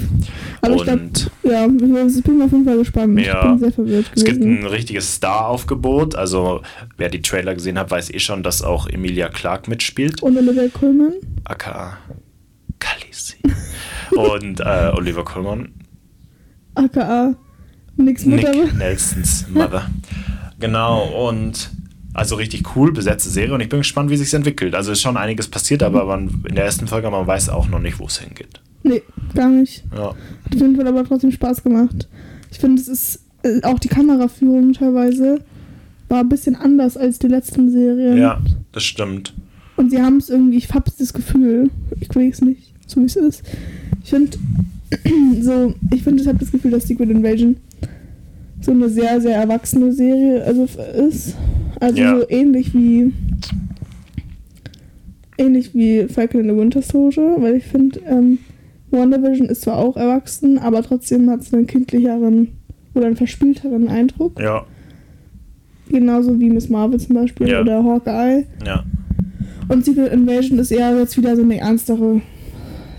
Speaker 1: Aber ich glaub,
Speaker 2: und
Speaker 1: Ja, ich bin auf jeden Fall gespannt.
Speaker 2: Ja.
Speaker 1: Ich bin sehr verwirrt
Speaker 2: es gibt ein richtiges Star-Aufgebot. Also, wer die Trailer gesehen hat, weiß eh schon, dass auch Emilia Clark mitspielt.
Speaker 1: Und Olivia Colman.
Speaker 2: aka Khaleesi. Und äh, Oliver Colman,
Speaker 1: aka Nix Mutter.
Speaker 2: Nick Nelsons Mother. Genau, und also richtig cool besetzte Serie und ich bin gespannt, wie sich entwickelt. Also ist schon einiges passiert, aber man, in der ersten Folge, man weiß auch noch nicht, wo es hingeht.
Speaker 1: Nee, gar nicht.
Speaker 2: Ja.
Speaker 1: Hat auf jeden Fall aber trotzdem Spaß gemacht. Ich finde, es ist äh, auch die Kameraführung teilweise war ein bisschen anders als die letzten Serien.
Speaker 2: ja, das stimmt.
Speaker 1: Und sie haben es irgendwie, ich habe das Gefühl, ich weiß nicht, so wie es ist. Ich finde, (clears throat) so, ich finde, ich habe das Gefühl, dass Secret Invasion so eine sehr, sehr erwachsene Serie also ist. Also
Speaker 2: Ja.
Speaker 1: so ähnlich wie ähnlich wie Falcon and the Winter Soldier, weil ich finde, ähm, WandaVision ist zwar auch erwachsen, aber trotzdem hat es einen kindlicheren oder einen verspielteren Eindruck.
Speaker 2: Ja,
Speaker 1: Genauso wie Miss Marvel zum Beispiel
Speaker 2: Ja.
Speaker 1: oder Hawkeye.
Speaker 2: ja.
Speaker 1: Und Secret Invasion ist eher jetzt wieder so eine ernstere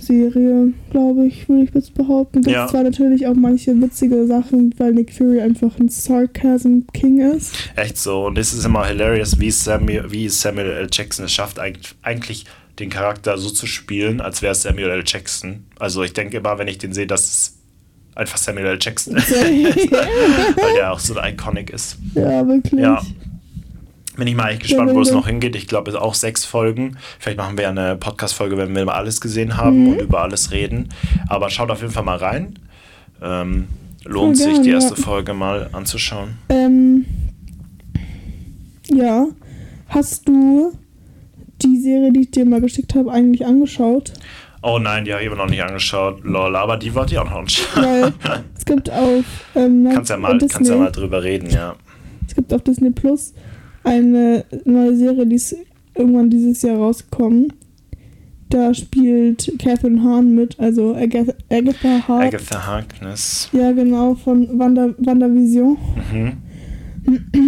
Speaker 1: Serie, glaube ich, würde ich jetzt behaupten. Gibt
Speaker 2: Ja.
Speaker 1: zwar natürlich auch manche witzige Sachen, weil Nick Fury einfach ein Sarcasm King ist.
Speaker 2: Echt so. Und es ist immer hilarious, wie Samuel, wie Samuel L. Jackson es schafft, eigentlich, den Charakter so zu spielen, als wäre es Samuel L. Jackson. Also ich denke immer, wenn ich den sehe, dass es einfach Samuel L. Jackson ist, (laughs) (laughs) weil der auch so iconic ist.
Speaker 1: ja, wirklich.
Speaker 2: Ja. Bin ich mal echt gespannt,
Speaker 1: Ja,
Speaker 2: wo es noch hingeht. Ich glaube, es auch sechs Folgen. Vielleicht machen wir ja eine Podcast-Folge, wenn wir mal alles gesehen haben
Speaker 1: Mhm.
Speaker 2: und über alles reden. Aber schaut auf jeden Fall mal rein. Ähm, lohnt sich, die
Speaker 1: ja.
Speaker 2: erste Folge mal anzuschauen.
Speaker 1: Ähm, ja. Hast du die Serie, die ich dir mal geschickt habe, eigentlich angeschaut?
Speaker 2: Oh nein, die habe ich immer noch nicht angeschaut. Lol, aber die wollte ich auch noch anschauen.
Speaker 1: Es gibt auf ähm,
Speaker 2: kannst ja mal,
Speaker 1: Disney,
Speaker 2: kannst ja mal drüber reden, ja.
Speaker 1: es gibt auf Disney Plus eine neue Serie, die ist irgendwann dieses Jahr rausgekommen. Da spielt Catherine Hahn mit, also Agatha, Agatha Hart.
Speaker 2: Agatha Harkness.
Speaker 1: Ja, genau, von Wanda, WandaVision.
Speaker 2: Mhm.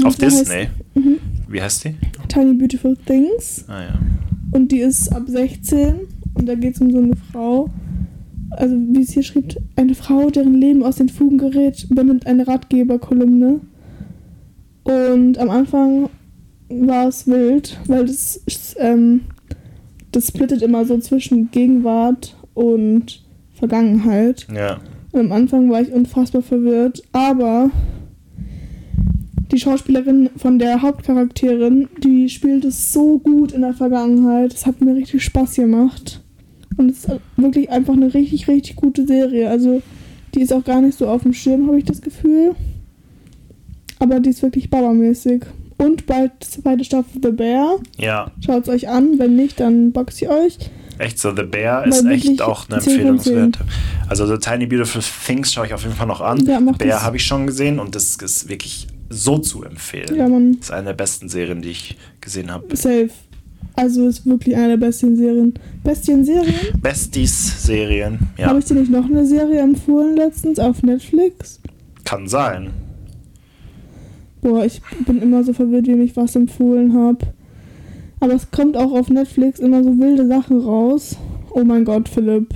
Speaker 2: (clears throat) Auf
Speaker 1: da heißt-
Speaker 2: Disney.
Speaker 1: Mhm.
Speaker 2: Wie heißt die?
Speaker 1: Tiny Beautiful Things.
Speaker 2: Ah ja.
Speaker 1: Und die ist ab 16 und da geht es um so eine Frau, also wie es hier schreibt, eine Frau, deren Leben aus den Fugen gerät, übernimmt eine Ratgeberkolumne. Und am Anfang war es wild, weil das, ähm, das splittet immer so zwischen Gegenwart und Vergangenheit.
Speaker 2: Ja.
Speaker 1: Und am Anfang war ich unfassbar verwirrt, aber die Schauspielerin von der Hauptcharakterin, die spielt es so gut in der Vergangenheit. Es hat mir richtig Spaß gemacht. Und es ist wirklich einfach eine richtig, richtig gute Serie. Also, die ist auch gar nicht so auf dem Schirm, habe ich das Gefühl. Aber die ist wirklich bauermäßig. Und bald zweite Staffel The Bear.
Speaker 2: Ja.
Speaker 1: Schaut es euch an. Wenn nicht, dann boxt ihr euch.
Speaker 2: Echt so, The Bear
Speaker 1: Weil
Speaker 2: ist echt auch eine
Speaker 1: 10 von 10.
Speaker 2: Empfehlungswerte. Also The Tiny Beautiful Things schaue ich auf jeden Fall noch an.
Speaker 1: Ja,
Speaker 2: Bear habe ich schon gesehen und das ist wirklich so zu empfehlen.
Speaker 1: Ja, man.
Speaker 2: Das ist eine der besten Serien, die ich gesehen habe.
Speaker 1: Safe. Also ist wirklich eine der besten Serien. Besten Serien?
Speaker 2: Besties-Serien, ja.
Speaker 1: Habe ich dir nicht noch eine Serie empfohlen letztens auf Netflix?
Speaker 2: Kann sein.
Speaker 1: Boah, ich bin immer so verwirrt, wem ich was empfohlen habe. Aber es kommt auch auf Netflix immer so wilde Sachen raus. Oh mein Gott, Philipp.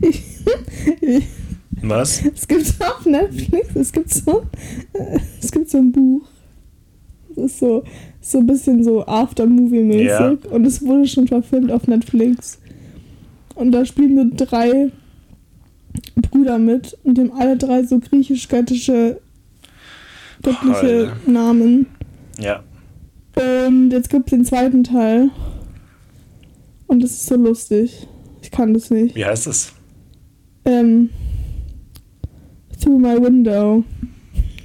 Speaker 1: ich, (laughs) ich,
Speaker 2: Was?
Speaker 1: es gibt auf Netflix, es gibt so, es gibt so ein Buch. Das ist so, so ein bisschen so After-Movie-mäßig.
Speaker 2: Ja.
Speaker 1: Und es wurde schon verfilmt auf Netflix. Und da spielen so drei Brüder mit und haben alle drei so griechisch-göttische göttliche
Speaker 2: Hölle.
Speaker 1: Namen.
Speaker 2: Ja.
Speaker 1: Und jetzt gibt es den zweiten Teil. Und das ist so lustig. Ich kann das nicht.
Speaker 2: Wie heißt es?
Speaker 1: Ähm, through my window.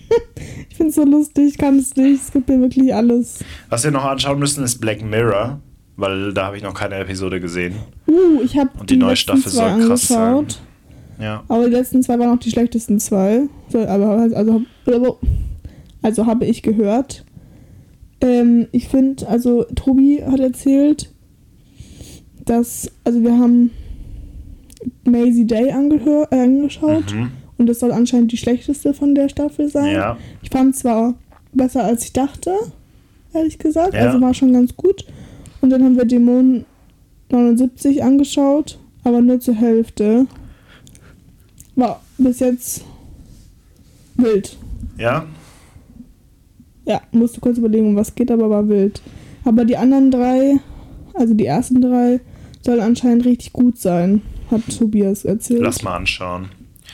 Speaker 1: (laughs) ich finde es so lustig, ich kann es nicht. Es gibt mir wirklich alles.
Speaker 2: Was wir noch anschauen müssen, ist Black Mirror, weil da habe ich noch keine Episode gesehen.
Speaker 1: Uh, ich habe
Speaker 2: Und die neue
Speaker 1: letzten
Speaker 2: Staffel soll krass sein.
Speaker 1: angeschaut.
Speaker 2: Ja.
Speaker 1: Aber die letzten zwei waren auch die schlechtesten zwei. So, aber also, also, also habe ich gehört. Ähm, ich finde, also Tobi hat erzählt, dass, also wir haben Maisie Day angehör, äh, angeschaut
Speaker 2: Mhm.
Speaker 1: und das soll anscheinend die schlechteste von der Staffel sein.
Speaker 2: Ja.
Speaker 1: Ich fand es zwar besser als ich dachte, ehrlich gesagt,
Speaker 2: Ja.
Speaker 1: also war schon ganz gut. Und dann haben wir Dämon 79 angeschaut, aber nur zur Hälfte. war bis jetzt wild.
Speaker 2: Ja?
Speaker 1: Ja, musste kurz überlegen, um was geht, aber war wild. Aber die anderen drei, also die ersten drei, sollen anscheinend richtig gut sein, hat Tobias erzählt.
Speaker 2: Lass mal anschauen.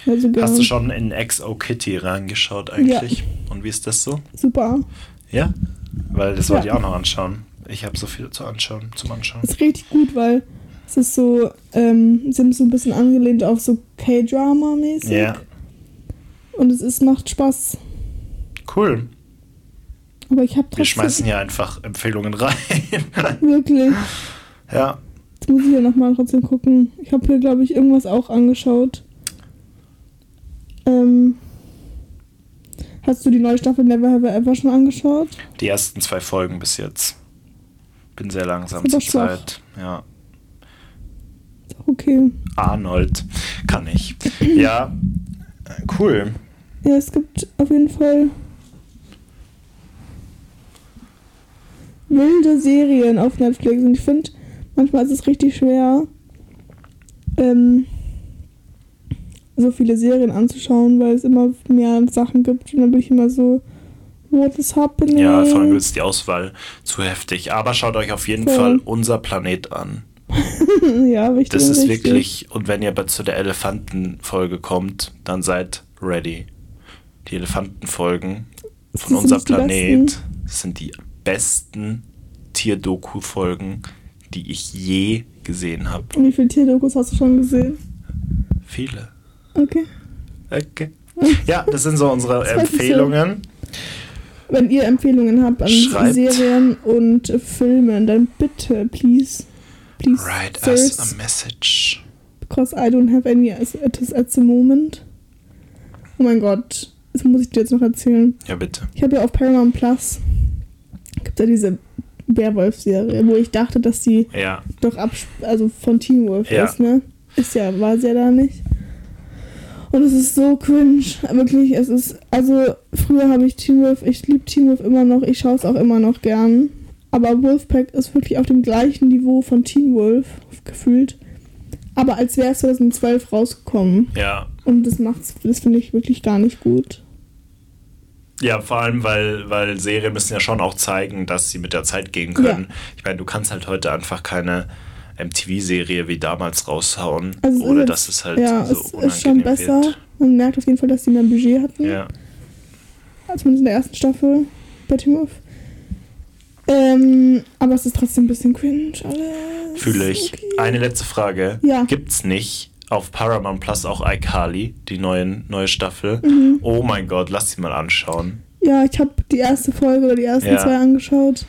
Speaker 1: Also
Speaker 2: Hast du schon in XO Kitty reingeschaut eigentlich? Und wie ist das so?
Speaker 1: Super.
Speaker 2: Ja? Weil das wollte
Speaker 1: Ja.
Speaker 2: ich auch noch anschauen. Ich habe so viel zu anschauen, zum Anschauen.
Speaker 1: Ist richtig gut, weil es ist so, ähm, sie haben so ein bisschen angelehnt auf so K-Drama-mäßig.
Speaker 2: Ja,
Speaker 1: Und es ist, macht Spaß.
Speaker 2: cool.
Speaker 1: Aber ich habe
Speaker 2: Wir schmeißen hier einfach Empfehlungen rein. (laughs)
Speaker 1: wirklich.
Speaker 2: ja,
Speaker 1: Jetzt muss ich ja nochmal trotzdem gucken. Ich habe hier, glaube ich, irgendwas auch angeschaut. Ähm, hast du die neue Staffel Never Have I Ever schon angeschaut?
Speaker 2: die ersten zwei Folgen bis jetzt. Bin sehr langsam zur
Speaker 1: schwach.
Speaker 2: Zeit. Ja.
Speaker 1: Okay.
Speaker 2: Arnold kann ich. Ja, cool.
Speaker 1: Ja, es gibt auf jeden Fall wilde Serien auf Netflix und ich finde, manchmal ist es richtig schwer, ähm, so viele Serien anzuschauen, weil es immer mehr Sachen gibt und dann bin ich immer so, what is happening?
Speaker 2: Ja, vor allem ist die Auswahl zu heftig. Aber schaut euch auf jeden
Speaker 1: Voll.
Speaker 2: Fall unser Planet an. (laughs)
Speaker 1: ja, wichtig.
Speaker 2: Das ist
Speaker 1: richtig.
Speaker 2: wirklich, und wenn ihr bei- zu der Elefantenfolge kommt, dann seid ready. Die Elefantenfolgen von
Speaker 1: sind
Speaker 2: unser
Speaker 1: nicht die
Speaker 2: Planet sind die besten Tierdoku-Folgen, die ich je gesehen habe.
Speaker 1: Und wie viele Tierdokus hast du schon gesehen?
Speaker 2: Viele.
Speaker 1: Okay.
Speaker 2: Okay. Ja, das sind so unsere Empfehlungen.
Speaker 1: Wenn ihr Empfehlungen habt an
Speaker 2: Schreibt.
Speaker 1: Serien und Filmen, dann bitte, please. Please,
Speaker 2: Write us a message.
Speaker 1: because I don't have any is at the moment. Oh mein Gott, das muss ich dir jetzt noch erzählen.
Speaker 2: Ja, bitte.
Speaker 1: Ich habe ja auf Paramount Plus gibt ja diese Werwolf-Serie, wo ich dachte, dass die
Speaker 2: Ja,
Speaker 1: doch ab, also von Teen Wolf
Speaker 2: Ja.
Speaker 1: ist, ne? Ist ja, war sie ja da nicht. Und es ist so cringe. Wirklich, es ist, also früher habe ich Teen Wolf, ich liebe Teen Wolf immer noch, ich schaue es auch immer noch gern. Aber Wolfpack ist wirklich auf dem gleichen Niveau von Teen Wolf gefühlt. Aber als wäre es 2012 rausgekommen.
Speaker 2: ja.
Speaker 1: Und das macht's, das finde ich wirklich gar nicht gut.
Speaker 2: Ja, vor allem, weil, weil Serien müssen ja schon auch zeigen, dass sie mit der Zeit gehen können. Ich meine, du kannst halt heute einfach keine MTV-Serie wie damals raushauen,
Speaker 1: Also
Speaker 2: ohne dass es halt
Speaker 1: ja,
Speaker 2: so
Speaker 1: es ist schon besser.
Speaker 2: wird.
Speaker 1: Man merkt auf jeden Fall, dass sie mehr Budget hatten.
Speaker 2: Ja.
Speaker 1: Zumindest in der ersten Staffel bei Teen Wolf. Ähm, aber es ist trotzdem ein bisschen cringe alles.
Speaker 2: Fühle ich.
Speaker 1: Okay.
Speaker 2: Eine letzte Frage.
Speaker 1: Ja.
Speaker 2: Gibt's nicht auf Paramount Plus auch iCarly, die neuen, neue Staffel?
Speaker 1: Mhm.
Speaker 2: Oh mein Gott, lass sie mal anschauen.
Speaker 1: Ja, ich habe die erste Folge oder die ersten
Speaker 2: Ja.
Speaker 1: zwei angeschaut.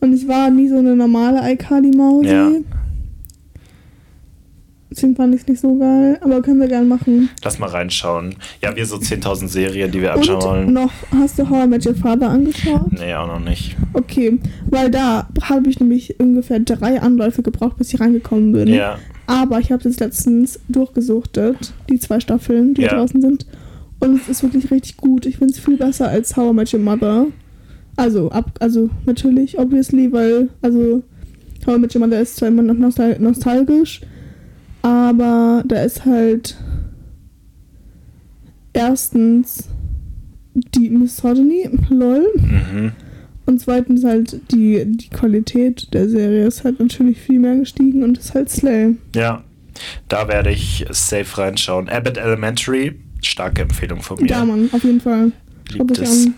Speaker 1: Und ich war nie so eine normale iCarly-Mausi.
Speaker 2: Ja.
Speaker 1: Deswegen fand ich es nicht so geil. Aber können wir gern machen.
Speaker 2: Lass mal reinschauen. Ja, wir so 10.000 Serien, die wir anschauen
Speaker 1: Und
Speaker 2: wollen.
Speaker 1: noch, hast du How I Met Your Father angeschaut?
Speaker 2: Nee, auch noch nicht.
Speaker 1: Okay, weil da habe ich nämlich ungefähr drei Anläufe gebraucht, bis ich reingekommen bin.
Speaker 2: Ja.
Speaker 1: Aber ich habe jetzt letztens durchgesuchtet, die zwei Staffeln, die
Speaker 2: Ja.
Speaker 1: draußen sind. Und es ist wirklich richtig gut. Ich finde es viel besser als How I Met Your Mother. Also, ab, also natürlich, obviously, weil, also How I Met Your Mother ist zwar immer noch nostal nostalgisch, aber da ist halt erstens die Misogyny, lol.
Speaker 2: Mhm.
Speaker 1: Und zweitens halt die, die Qualität der Serie ist halt natürlich viel mehr gestiegen und ist halt Slay.
Speaker 2: Ja, da werde ich safe reinschauen. Abbott Elementary, starke Empfehlung von mir.
Speaker 1: Ja, Mann, auf jeden Fall.
Speaker 2: Liebt es.
Speaker 1: an.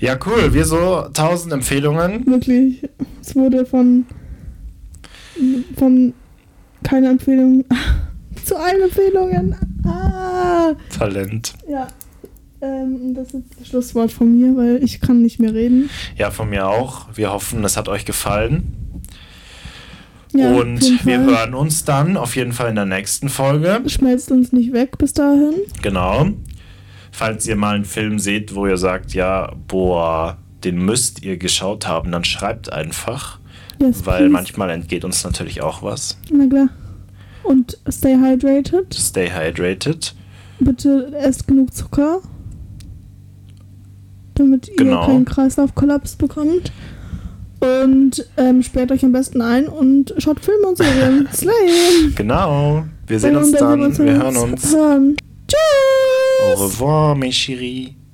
Speaker 2: Ja, cool. Wir so 1000 Empfehlungen.
Speaker 1: Wirklich. Es wurde von, von keine Empfehlung (laughs) zu allen Empfehlungen. Ah.
Speaker 2: Talent.
Speaker 1: Ja. Ähm, das ist das Schlusswort von mir, weil ich kann nicht mehr reden.
Speaker 2: Ja, von mir auch. Wir hoffen, es hat euch gefallen.
Speaker 1: Ja,
Speaker 2: Und wir hören uns dann auf jeden Fall in der nächsten Folge.
Speaker 1: Schmelzt uns nicht weg bis dahin.
Speaker 2: Genau. Falls ihr mal einen Film seht, wo ihr sagt, ja, boah, den müsst ihr geschaut haben, dann schreibt einfach.
Speaker 1: Yes,
Speaker 2: weil
Speaker 1: please.
Speaker 2: manchmal entgeht uns natürlich auch was.
Speaker 1: Na klar. Und stay hydrated.
Speaker 2: Stay hydrated.
Speaker 1: Bitte esst genug Zucker. Damit ihr
Speaker 2: Genau.
Speaker 1: keinen Kreislaufkollaps bekommt. Und ähm, sperrt euch am besten ein und schaut Filme und Serien. (laughs) Slay!
Speaker 2: Genau. Wir sehen uns dann.
Speaker 1: sehen
Speaker 2: Wir hören uns.
Speaker 1: Hören. Tschüss.
Speaker 2: Au revoir, mes chéris.